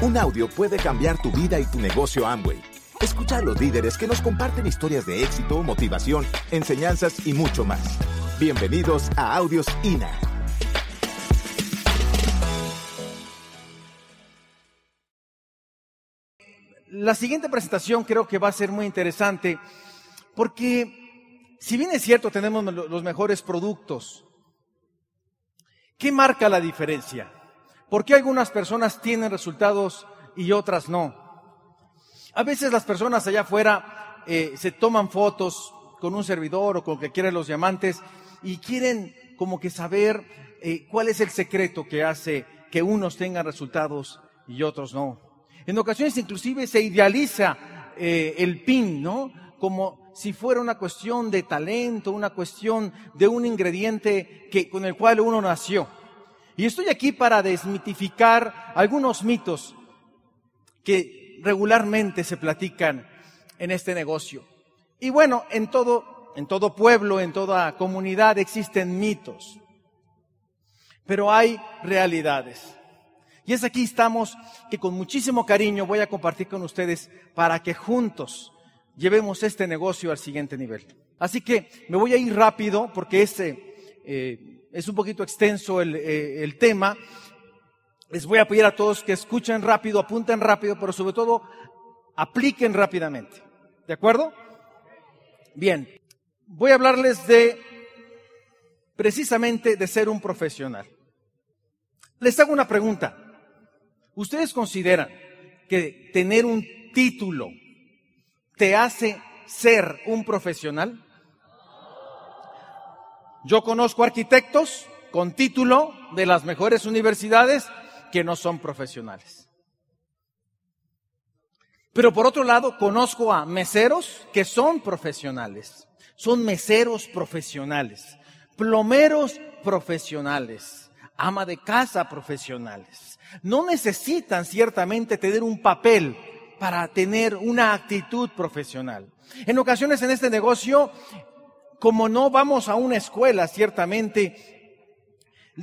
Un audio puede cambiar tu vida y tu negocio Amway. Escucha a los líderes que nos comparten historias de éxito, motivación, enseñanzas y mucho más. Bienvenidos a Audios INA. La siguiente presentación creo que va a ser muy interesante porque si bien es cierto tenemos los mejores productos, ¿qué marca la diferencia? ¿Por qué algunas personas tienen resultados y otras no? A veces las personas allá afuera eh, se toman fotos con un servidor o con que quieran los diamantes y quieren como que saber eh, cuál es el secreto que hace que unos tengan resultados y otros no. En ocasiones inclusive se idealiza eh, el PIN, ¿no? Como si fuera una cuestión de talento, una cuestión de un ingrediente que, con el cual uno nació. Y estoy aquí para desmitificar algunos mitos que regularmente se platican en este negocio. Y bueno, en todo, en todo pueblo, en toda comunidad existen mitos. Pero hay realidades. Y es aquí estamos que con muchísimo cariño voy a compartir con ustedes para que juntos llevemos este negocio al siguiente nivel. Así que me voy a ir rápido porque este eh, es un poquito extenso eh, el, tema. Les voy a pedir a todos que escuchen rápido, apunten rápido, pero sobre todo apliquen rápidamente. ¿De acuerdo? Bien, voy a hablarles de precisamente de ser un profesional. Les hago una pregunta. ¿Ustedes consideran que tener un título te hace ser un profesional? Yo conozco arquitectos con título de las mejores universidades que no son profesionales. Pero por otro lado, conozco a meseros que son profesionales. Son meseros profesionales, plomeros profesionales, ama de casa profesionales. No necesitan ciertamente tener un papel para tener una actitud profesional. En ocasiones en este negocio como no vamos a una escuela, ciertamente,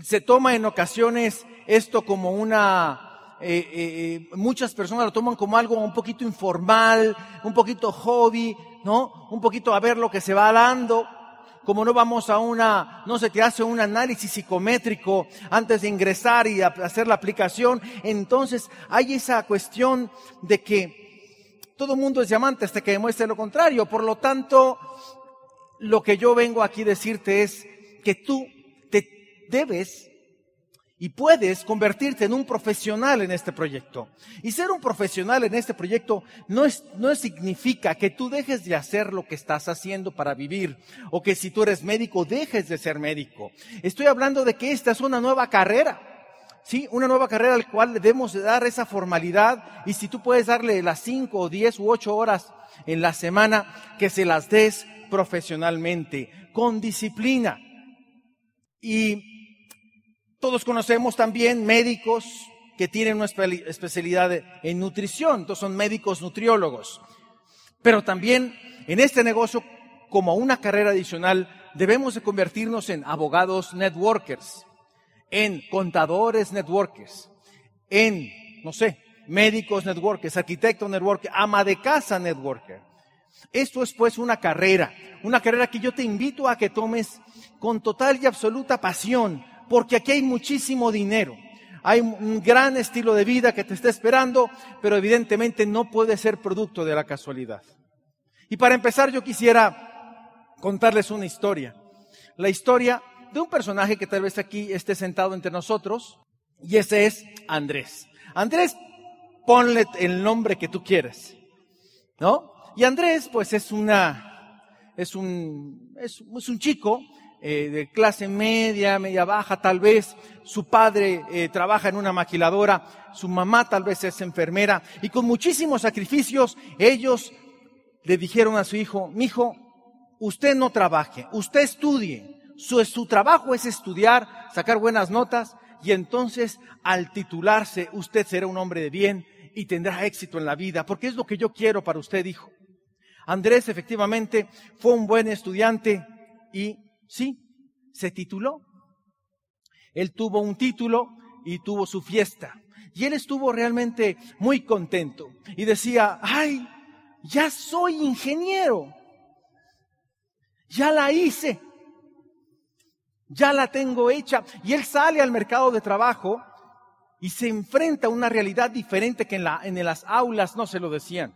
se toma en ocasiones esto como una, eh, eh, eh, muchas personas lo toman como algo un poquito informal, un poquito hobby, ¿no? Un poquito a ver lo que se va dando. Como no vamos a una, no se te hace un análisis psicométrico antes de ingresar y hacer la aplicación, entonces hay esa cuestión de que todo mundo es diamante hasta que demuestre lo contrario. Por lo tanto, lo que yo vengo aquí a decirte es que tú te debes y puedes convertirte en un profesional en este proyecto. Y ser un profesional en este proyecto no, es, no significa que tú dejes de hacer lo que estás haciendo para vivir o que si tú eres médico dejes de ser médico. Estoy hablando de que esta es una nueva carrera. Sí, una nueva carrera al cual debemos dar esa formalidad y si tú puedes darle las cinco o diez u ocho horas en la semana, que se las des profesionalmente, con disciplina. Y todos conocemos también médicos que tienen una especialidad en nutrición, entonces son médicos nutriólogos. Pero también en este negocio, como una carrera adicional, debemos de convertirnos en abogados networkers, en contadores networkers, en, no sé, médicos networkers, arquitectos networkers, ama de casa networker. Esto es pues una carrera, una carrera que yo te invito a que tomes con total y absoluta pasión, porque aquí hay muchísimo dinero. Hay un gran estilo de vida que te está esperando, pero evidentemente no puede ser producto de la casualidad. Y para empezar yo quisiera contarles una historia. La historia de un personaje que tal vez aquí esté sentado entre nosotros, y ese es Andrés. Andrés, ponle el nombre que tú quieras, ¿no? Y Andrés, pues es una, es un, es, un chico eh, de clase media, media baja tal vez. Su padre eh, trabaja en una maquiladora, su mamá tal vez es enfermera y con muchísimos sacrificios ellos le dijeron a su hijo, mi hijo, usted no trabaje, usted estudie. Su, trabajo es estudiar, sacar buenas notas y entonces al titularse usted será un hombre de bien y tendrá éxito en la vida, porque es lo que yo quiero para usted, hijo. Andrés efectivamente fue un buen estudiante y sí, se tituló. Él tuvo un título y tuvo su fiesta. Y él estuvo realmente muy contento y decía, ay, ya soy ingeniero, ya la hice, ya la tengo hecha. Y él sale al mercado de trabajo y se enfrenta a una realidad diferente que en, la, en las aulas no se lo decían.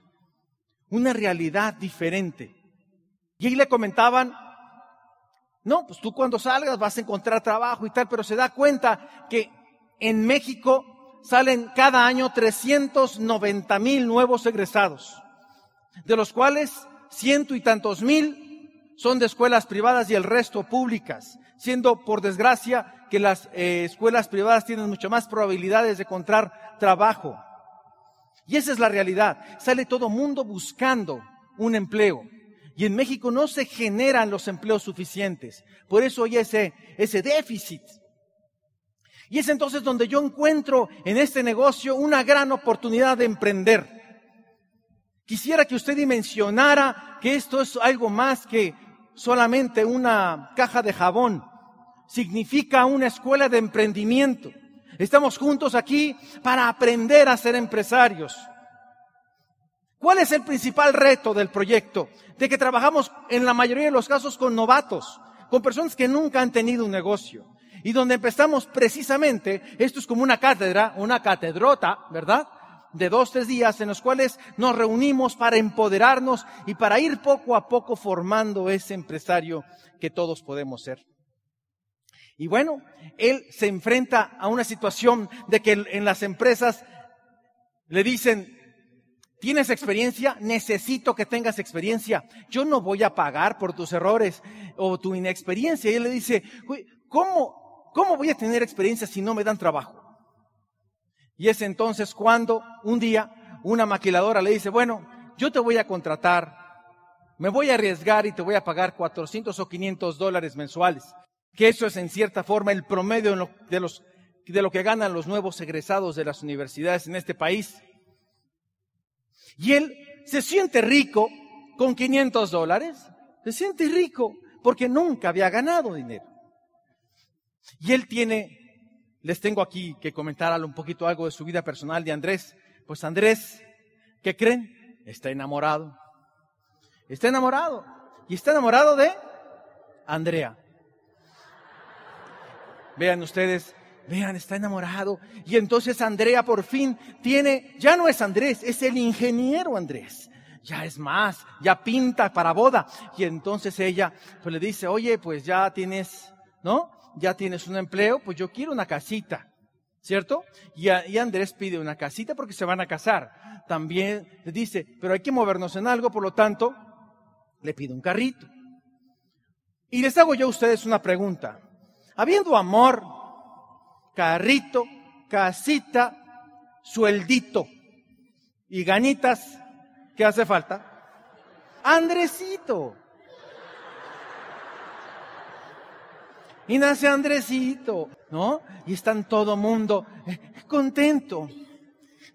Una realidad diferente. Y ahí le comentaban, no, pues tú cuando salgas vas a encontrar trabajo y tal, pero se da cuenta que en México salen cada año 390 mil nuevos egresados, de los cuales ciento y tantos mil son de escuelas privadas y el resto públicas, siendo por desgracia que las eh, escuelas privadas tienen mucho más probabilidades de encontrar trabajo. Y esa es la realidad. Sale todo mundo buscando un empleo. Y en México no se generan los empleos suficientes. Por eso hay ese, ese déficit. Y es entonces donde yo encuentro en este negocio una gran oportunidad de emprender. Quisiera que usted dimensionara que esto es algo más que solamente una caja de jabón. Significa una escuela de emprendimiento. Estamos juntos aquí para aprender a ser empresarios. ¿Cuál es el principal reto del proyecto? De que trabajamos en la mayoría de los casos con novatos, con personas que nunca han tenido un negocio y donde empezamos precisamente, esto es como una cátedra, una catedrota, ¿verdad? De dos, tres días en los cuales nos reunimos para empoderarnos y para ir poco a poco formando ese empresario que todos podemos ser. Y bueno, él se enfrenta a una situación de que en las empresas le dicen, ¿Tienes experiencia? Necesito que tengas experiencia. Yo no voy a pagar por tus errores o tu inexperiencia. Y él le dice, ¿cómo, ¿cómo voy a tener experiencia si no me dan trabajo? Y es entonces cuando un día una maquiladora le dice, bueno, yo te voy a contratar, me voy a arriesgar y te voy a pagar 400 o 500 dólares mensuales, que eso es en cierta forma el promedio de, de lo que ganan los nuevos egresados de las universidades en este país. Y él se siente rico con 500 dólares, se siente rico porque nunca había ganado dinero. Y él tiene, les tengo aquí que comentar un poquito algo de su vida personal de Andrés. Pues Andrés, ¿qué creen? Está enamorado. Está enamorado. Y está enamorado de Andrea. Vean ustedes, vean, está enamorado. Y entonces Andrea por fin tiene, ya no es Andrés, es el ingeniero Andrés. Ya es más, ya pinta para boda. Y entonces ella pues le dice, oye, pues ya tienes, ¿no? ya tienes un empleo, pues yo quiero una casita, ¿cierto? Y, Andrés pide una casita porque se van a casar. También le dice, pero hay que movernos en algo, por lo tanto, le pide un carrito. Y les hago yo a ustedes una pregunta. Habiendo amor, carrito, casita, sueldito y ganitas, ¿qué hace falta? Andresito. y nace Andresito, ¿no? Y están todo mundo eh, contento.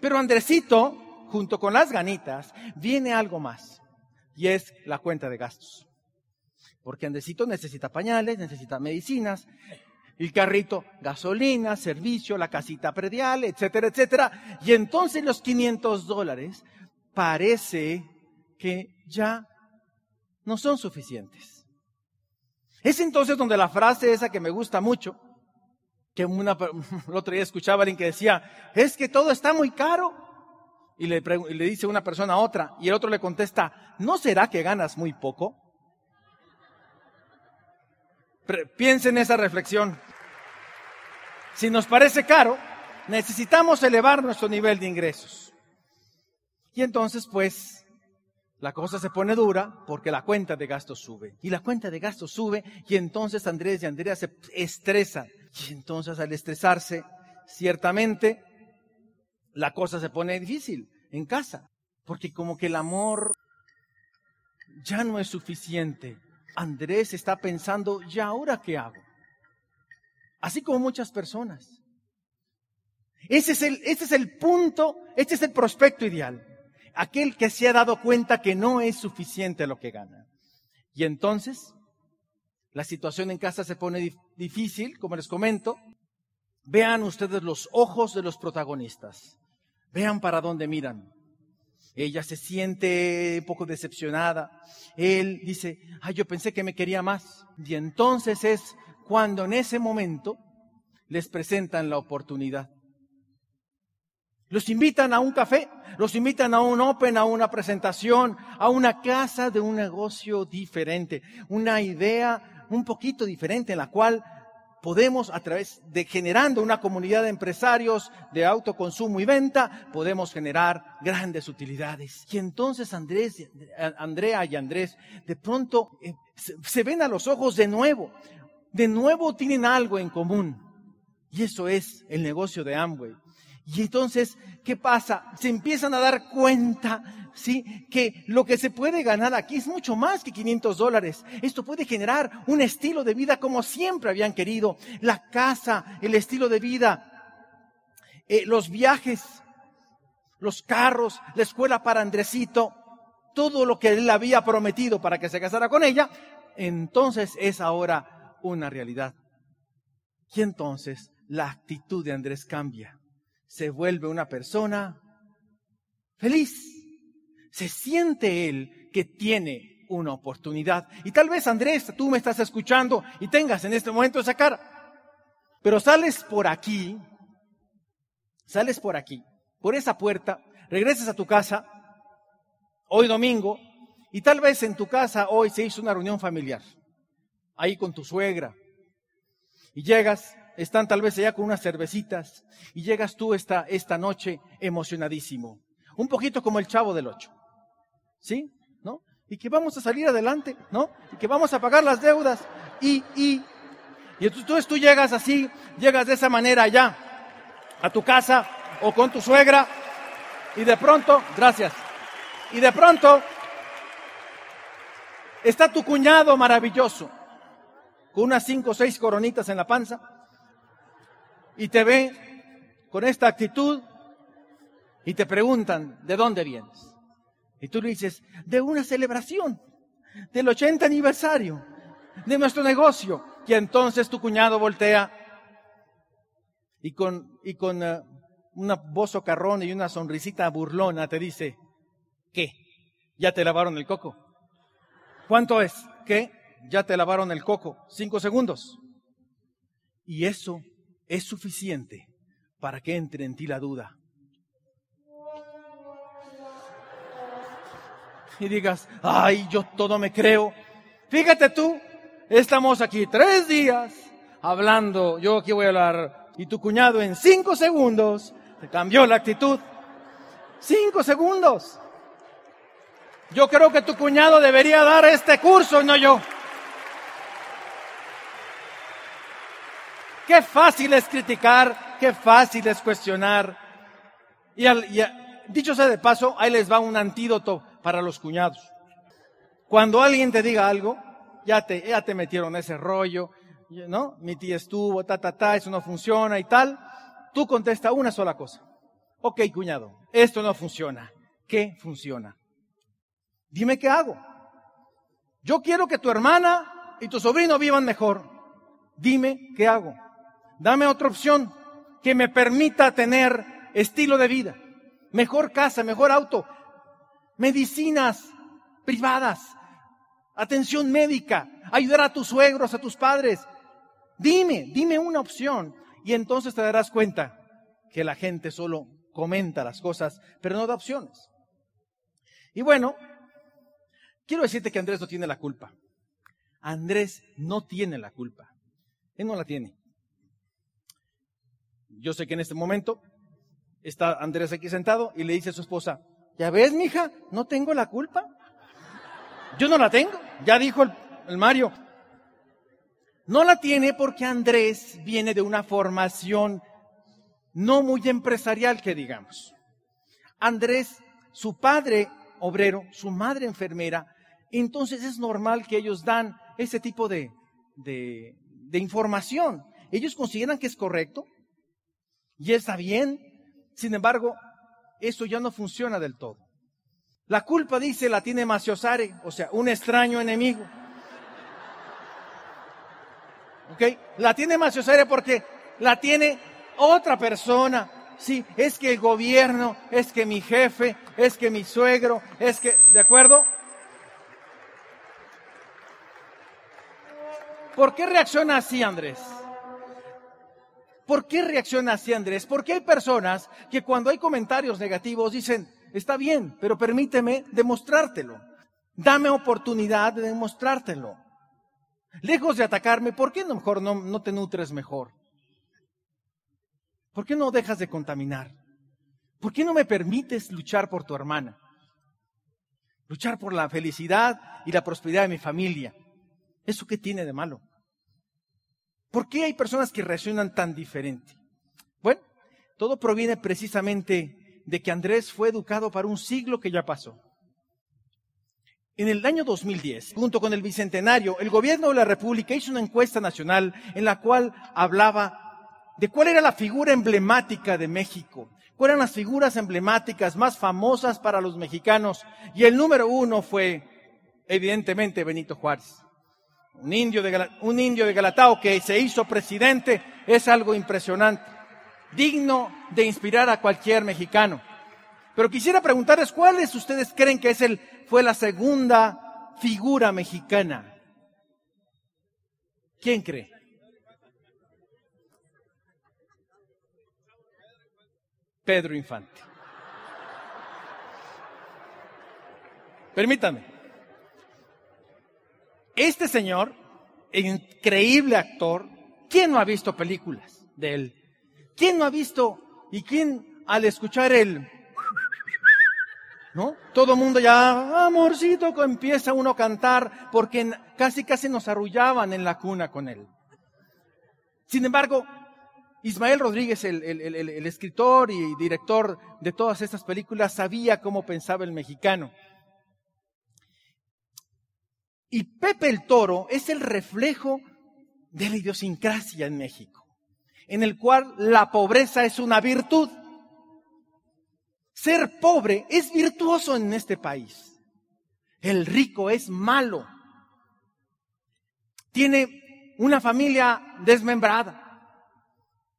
Pero Andresito, junto con las ganitas, viene algo más, y es la cuenta de gastos. Porque Andresito necesita pañales, necesita medicinas, el carrito, gasolina, servicio, la casita predial, etcétera, etcétera. Y entonces los 500 dólares parece que ya no son suficientes. Es entonces donde la frase esa que me gusta mucho, que una, el otro día escuchaba a alguien que decía, es que todo está muy caro. Y le, y le dice una persona a otra, y el otro le contesta, ¿no será que ganas muy poco? Piensen en esa reflexión. Si nos parece caro, necesitamos elevar nuestro nivel de ingresos. Y entonces, pues, la cosa se pone dura porque la cuenta de gastos sube. Y la cuenta de gastos sube y entonces Andrés y Andrea se estresan. Y entonces al estresarse, ciertamente, la cosa se pone difícil en casa. Porque como que el amor ya no es suficiente. Andrés está pensando, ¿y ahora qué hago? Así como muchas personas. Ese es el, ese es el punto, este es el prospecto ideal aquel que se ha dado cuenta que no es suficiente lo que gana. Y entonces, la situación en casa se pone difícil, como les comento, Vean ustedes los ojos de los protagonistas. Vean para dónde miran. Ella se siente un poco decepcionada. Él dice, ay, yo pensé que me quería más. Y entonces es cuando en ese momento les presentan la oportunidad. Los invitan a un café, los invitan a un open, a una presentación, a una casa de un negocio diferente, una idea un poquito diferente en la cual podemos a través de generando una comunidad de empresarios de autoconsumo y venta, podemos generar grandes utilidades. Y entonces Andrés, Andrea y Andrés de pronto eh, se ven a los ojos de nuevo. De nuevo tienen algo en común. Y eso es el negocio de Amway. Y entonces, ¿qué pasa? Se empiezan a dar cuenta, ¿sí? Que lo que se puede ganar aquí es mucho más que 500 dólares. Esto puede generar un estilo de vida como siempre habían querido. La casa, el estilo de vida, eh, los viajes, los carros, la escuela para Andresito, todo lo que él había prometido para que se casara con ella, entonces es ahora una realidad. Y entonces la actitud de Andrés cambia se vuelve una persona feliz. Se siente él que tiene una oportunidad. Y tal vez, Andrés, tú me estás escuchando y tengas en este momento esa cara. Pero sales por aquí, sales por aquí, por esa puerta, regresas a tu casa, hoy domingo, y tal vez en tu casa hoy se hizo una reunión familiar, ahí con tu suegra. Y llegas están tal vez allá con unas cervecitas y llegas tú esta, esta noche emocionadísimo. Un poquito como el chavo del ocho. ¿Sí? ¿No? Y que vamos a salir adelante, ¿no? Y que vamos a pagar las deudas. Y, y, y entonces tú llegas así, llegas de esa manera allá, a tu casa o con tu suegra, y de pronto, gracias, y de pronto está tu cuñado maravilloso, con unas cinco o seis coronitas en la panza, y te ven con esta actitud y te preguntan, ¿de dónde vienes? Y tú le dices, de una celebración, del 80 aniversario de nuestro negocio. Y entonces tu cuñado voltea y con, y con uh, una voz socarrona y una sonrisita burlona te dice, ¿qué? ¿Ya te lavaron el coco? ¿Cuánto es? ¿Qué? Ya te lavaron el coco. Cinco segundos. Y eso es suficiente para que entre en ti la duda. Y digas, ay, yo todo me creo. Fíjate tú, estamos aquí tres días hablando, yo aquí voy a hablar, y tu cuñado en cinco segundos te cambió la actitud. Cinco segundos. Yo creo que tu cuñado debería dar este curso, no yo. Qué fácil es criticar, qué fácil es cuestionar. Y, dicho sea de paso, ahí les va un antídoto para los cuñados. Cuando alguien te diga algo, ya te, ya te metieron ese rollo, ¿no? Mi tía estuvo, ta, ta, ta, eso no funciona y tal. Tú contesta una sola cosa. Ok, cuñado, esto no funciona. ¿Qué funciona? Dime qué hago. Yo quiero que tu hermana y tu sobrino vivan mejor. Dime qué hago. Dame otra opción que me permita tener estilo de vida, mejor casa, mejor auto, medicinas privadas, atención médica, ayudar a tus suegros, a tus padres. Dime, dime una opción y entonces te darás cuenta que la gente solo comenta las cosas, pero no da opciones. Y bueno, quiero decirte que Andrés no tiene la culpa. Andrés no tiene la culpa. Él no la tiene. Yo sé que en este momento está Andrés aquí sentado y le dice a su esposa, ya ves, mija, no tengo la culpa. Yo no la tengo, ya dijo el, Mario. No la tiene porque Andrés viene de una formación no muy empresarial, que digamos. Andrés, su padre obrero, su madre enfermera, entonces es normal que ellos dan ese tipo de información. Ellos consideran que es correcto, y está bien. Sin embargo, eso ya no funciona del todo. La culpa, dice, la tiene Maciosare, o sea, un extraño enemigo. ¿Ok? La tiene Maciosare porque la tiene otra persona. Sí, es que el gobierno, es que mi jefe, es que mi suegro, es que, ¿de acuerdo? ¿Por qué reacciona así Andrés? ¿Por qué reacciona así Andrés? Porque hay personas que cuando hay comentarios negativos dicen, está bien, pero permíteme demostrártelo. Dame oportunidad de demostrártelo. Lejos de atacarme, ¿por qué no mejor no, no te nutres mejor? ¿Por qué no dejas de contaminar? ¿Por qué no me permites luchar por tu hermana? Luchar por la felicidad y la prosperidad de mi familia. ¿Eso qué tiene de malo? ¿Por qué hay personas que reaccionan tan diferente? Bueno, todo proviene precisamente de que Andrés fue educado para un siglo que ya pasó. En el año 2010, junto con el Bicentenario, el gobierno de la República hizo una encuesta nacional en la cual hablaba de cuál era la figura emblemática de México, cuáles eran las figuras emblemáticas más famosas para los mexicanos. Y el número uno fue, evidentemente, Benito Juárez. Un indio, de, un indio de Galatao que se hizo presidente es algo impresionante, digno de inspirar a cualquier mexicano. Pero quisiera preguntarles cuáles ustedes creen que es el, fue la segunda figura mexicana. ¿Quién cree? Pedro Infante. Permítame. Este señor, increíble actor, ¿quién no ha visto películas de él? ¿Quién no ha visto y quién al escuchar el ¿no? Todo el mundo ya, amorcito, empieza uno a cantar porque casi casi nos arrullaban en la cuna con él. Sin embargo, Ismael Rodríguez, el, el, escritor y director de todas estas películas, sabía cómo pensaba el mexicano. Y Pepe el Toro es el reflejo de la idiosincrasia en México, en el cual la pobreza es una virtud. Ser pobre es virtuoso en este país. El rico es malo. Tiene una familia desmembrada.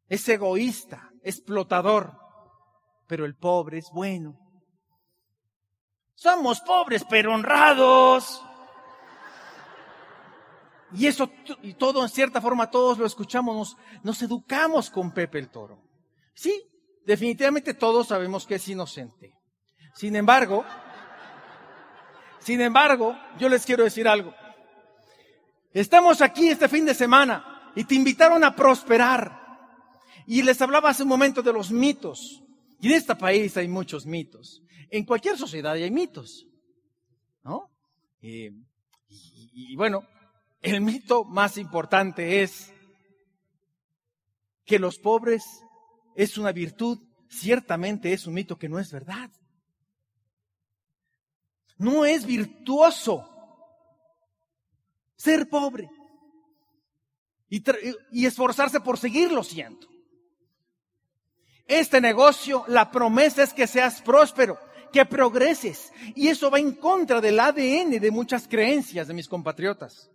Es egoísta, explotador. Pero el pobre es bueno. Somos pobres pero honrados. Y eso, y todo en cierta forma, todos lo escuchamos, nos, educamos con Pepe el Toro. Sí, definitivamente todos sabemos que es inocente. Sin embargo, sin embargo, yo les quiero decir algo. Estamos aquí este fin de semana y te invitaron a prosperar. Y les hablaba hace un momento de los mitos. Y en este país hay muchos mitos. En cualquier sociedad hay mitos. ¿No? y, y bueno, el mito más importante es que los pobres es una virtud, ciertamente es un mito que no es verdad. No es virtuoso ser pobre y, y, esforzarse por seguirlo siendo. Este negocio, la promesa es que seas próspero, que progreses. Y eso va en contra del ADN de muchas creencias de mis compatriotas.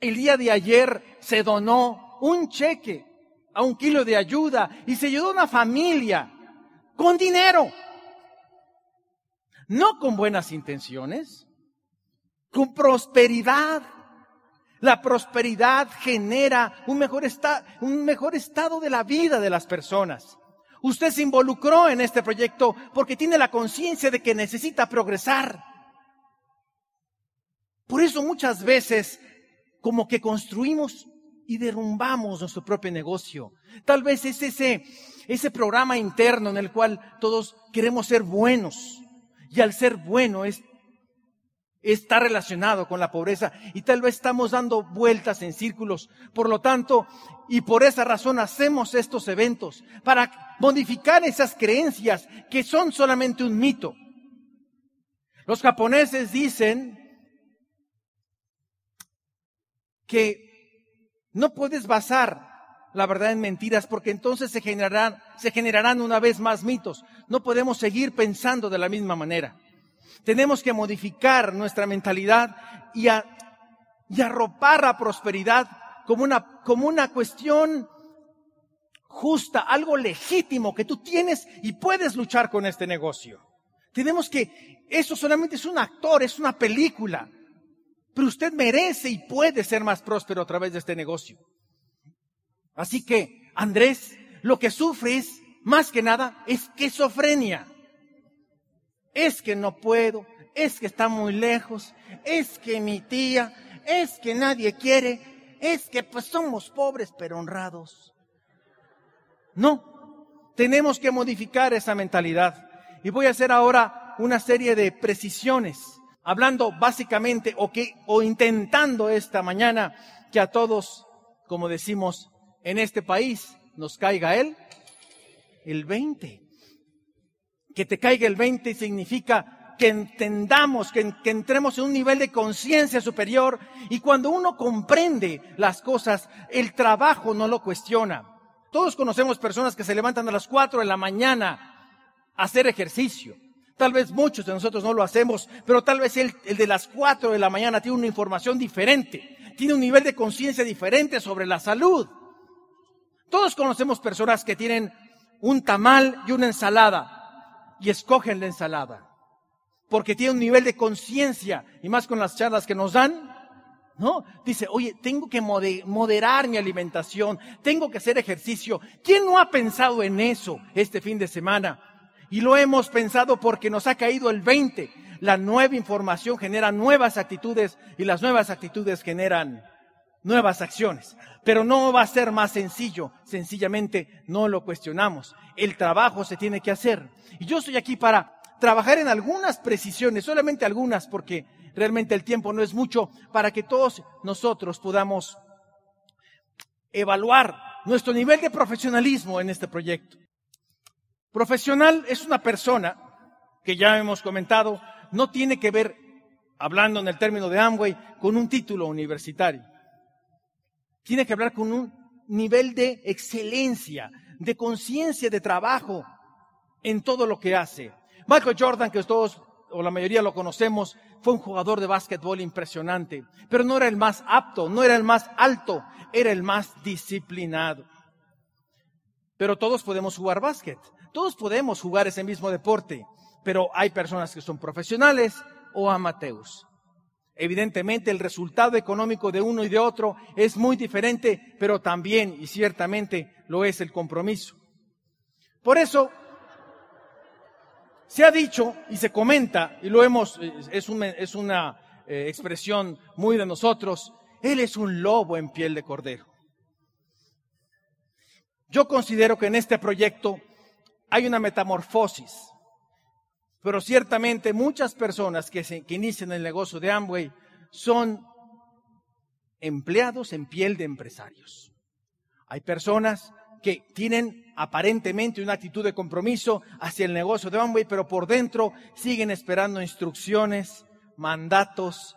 El día de ayer se donó un cheque a un kilo de ayuda y se ayudó a una familia con dinero. No con buenas intenciones, con prosperidad. La prosperidad genera un mejor, un mejor estado de la vida de las personas. Usted se involucró en este proyecto porque tiene la conciencia de que necesita progresar. Por eso muchas veces como que construimos y derrumbamos nuestro propio negocio. Tal vez es ese, ese programa interno en el cual todos queremos ser buenos. Y al ser bueno es, está relacionado con la pobreza. Y tal vez estamos dando vueltas en círculos. Por lo tanto, y por esa razón hacemos estos eventos, para modificar esas creencias que son solamente un mito. Los japoneses dicen que no puedes basar la verdad en mentiras porque entonces se generarán, se generarán una vez más mitos. No podemos seguir pensando de la misma manera. Tenemos que modificar nuestra mentalidad y, y arropar la prosperidad como una, como una cuestión justa, algo legítimo que tú tienes y puedes luchar con este negocio. Tenemos que, eso solamente es un actor, es una película, pero usted merece y puede ser más próspero a través de este negocio. Así que, Andrés, lo que sufre es, más que nada, esquizofrenia. Es que no puedo, es que está muy lejos, es que mi tía, es que nadie quiere, es que pues somos pobres pero honrados. No, tenemos que modificar esa mentalidad. Y voy a hacer ahora una serie de precisiones, hablando básicamente o que o intentando esta mañana que a todos, como decimos en este país, nos caiga él el 20. Que te caiga el 20 significa que entendamos, que, que entremos en un nivel de conciencia superior y cuando uno comprende las cosas, el trabajo no lo cuestiona. Todos conocemos personas que se levantan a las 4 de la mañana a hacer ejercicio. Tal vez muchos de nosotros no lo hacemos, pero tal vez el, el de las 4 de la mañana tiene una información diferente, tiene un nivel de conciencia diferente sobre la salud. Todos conocemos personas que tienen un tamal y una ensalada y escogen la ensalada porque tienen un nivel de conciencia y más con las charlas que nos dan, ¿no? Dice, oye, tengo que moderar mi alimentación, tengo que hacer ejercicio. ¿Quién no ha pensado en eso este fin de semana? Y lo hemos pensado porque nos ha caído el 20. La nueva información genera nuevas actitudes y las nuevas actitudes generan nuevas acciones. Pero no va a ser más sencillo, sencillamente no lo cuestionamos. El trabajo se tiene que hacer. Y yo estoy aquí para trabajar en algunas precisiones, solamente algunas, porque realmente el tiempo no es mucho para que todos nosotros podamos evaluar nuestro nivel de profesionalismo en este proyecto. Profesional es una persona que ya hemos comentado, no tiene que ver, hablando en el término de Amway, con un título universitario. Tiene que hablar con un nivel de excelencia, de conciencia, de trabajo en todo lo que hace. Michael Jordan, que todos o la mayoría lo conocemos, fue un jugador de básquetbol impresionante, pero no era el más apto, no era el más alto, era el más disciplinado. Pero todos podemos jugar básquet, todos podemos jugar ese mismo deporte, pero hay personas que son profesionales o amateurs. Evidentemente el resultado económico de uno y de otro es muy diferente, pero también y ciertamente lo es el compromiso. Por eso se ha dicho y se comenta, y lo hemos, es, es una eh, expresión muy de nosotros, Él es un lobo en piel de cordero. Yo considero que en este proyecto hay una metamorfosis, pero ciertamente muchas personas que, inician el negocio de Amway son empleados en piel de empresarios. Hay personas que tienen aparentemente una actitud de compromiso hacia el negocio de Amway, pero por dentro siguen esperando instrucciones, mandatos,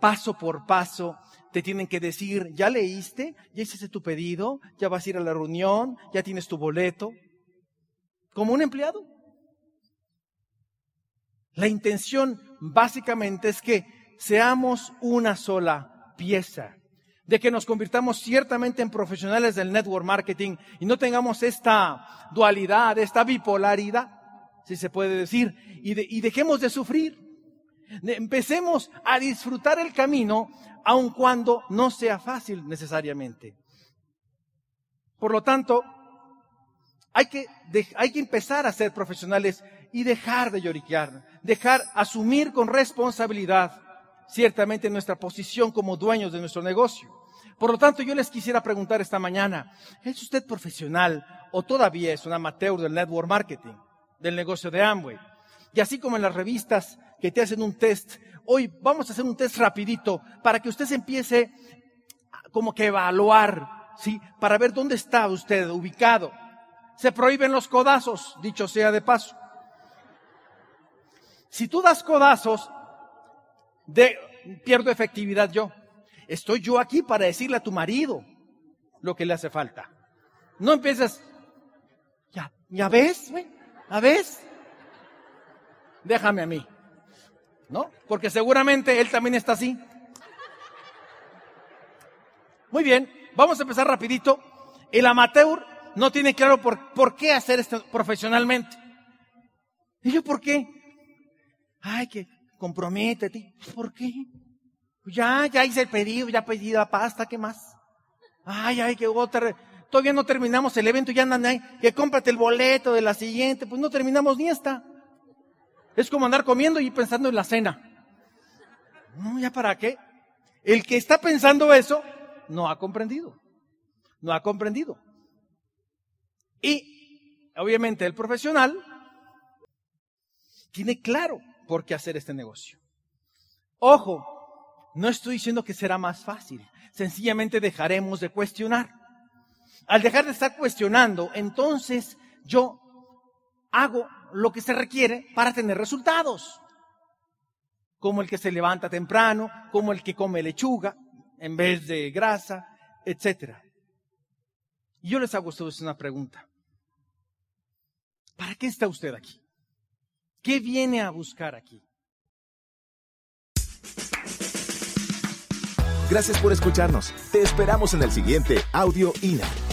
paso por paso. Te tienen que decir, ¿ya leíste? ¿Ya hiciste tu pedido? ¿Ya vas a ir a la reunión? ¿Ya tienes tu boleto? Como un empleado. La intención básicamente es que seamos una sola pieza de que nos convirtamos ciertamente en profesionales del network marketing y no tengamos esta dualidad, esta bipolaridad, si se puede decir, y, dejemos de sufrir. empecemos a disfrutar el camino, aun cuando no sea fácil necesariamente. Por lo tanto, hay que, empezar a ser profesionales y dejar de lloriquear, dejar asumir con responsabilidad ciertamente nuestra posición como dueños de nuestro negocio. Por lo tanto, yo les quisiera preguntar esta mañana, ¿es usted profesional o todavía es un amateur del network marketing, del negocio de Amway? Y así como en las revistas que te hacen un test, hoy vamos a hacer un test rapidito para que usted empiece como que evaluar, ¿sí? Para ver dónde está usted ubicado. Se prohíben los codazos, dicho sea de paso. Si tú das codazos, de, pierdo efectividad yo. Estoy yo aquí para decirle a tu marido lo que le hace falta. No empieces, ya, ya ves, güey, ¿ya ves? Déjame a mí, ¿no? Porque seguramente él también está así. Muy bien, vamos a empezar rapidito. El amateur no tiene claro por, por qué hacer esto profesionalmente. Y yo, ¿por qué? Ay, que comprométete. ¿Por qué? Ya, ya hice el pedido, ya pedí la pasta, ¿qué más? Ay, ay, que otra. Todavía no terminamos el evento, ya andan ahí, que cómprate el boleto de la siguiente. Pues no terminamos ni esta. Es como andar comiendo y pensando en la cena. No, ¿ya para qué? El que está pensando eso no ha comprendido. No ha comprendido. Y obviamente el profesional tiene claro por qué hacer este negocio. Ojo, no estoy diciendo que será más fácil. Sencillamente dejaremos de cuestionar. Al dejar de estar cuestionando, entonces yo hago lo que se requiere para tener resultados. Como el que se levanta temprano, como el que come lechuga en vez de grasa, etc. Y yo les hago a ustedes una pregunta. ¿Para qué está usted aquí? ¿Qué viene a buscar aquí? Gracias por escucharnos. Te esperamos en el siguiente Audio INA.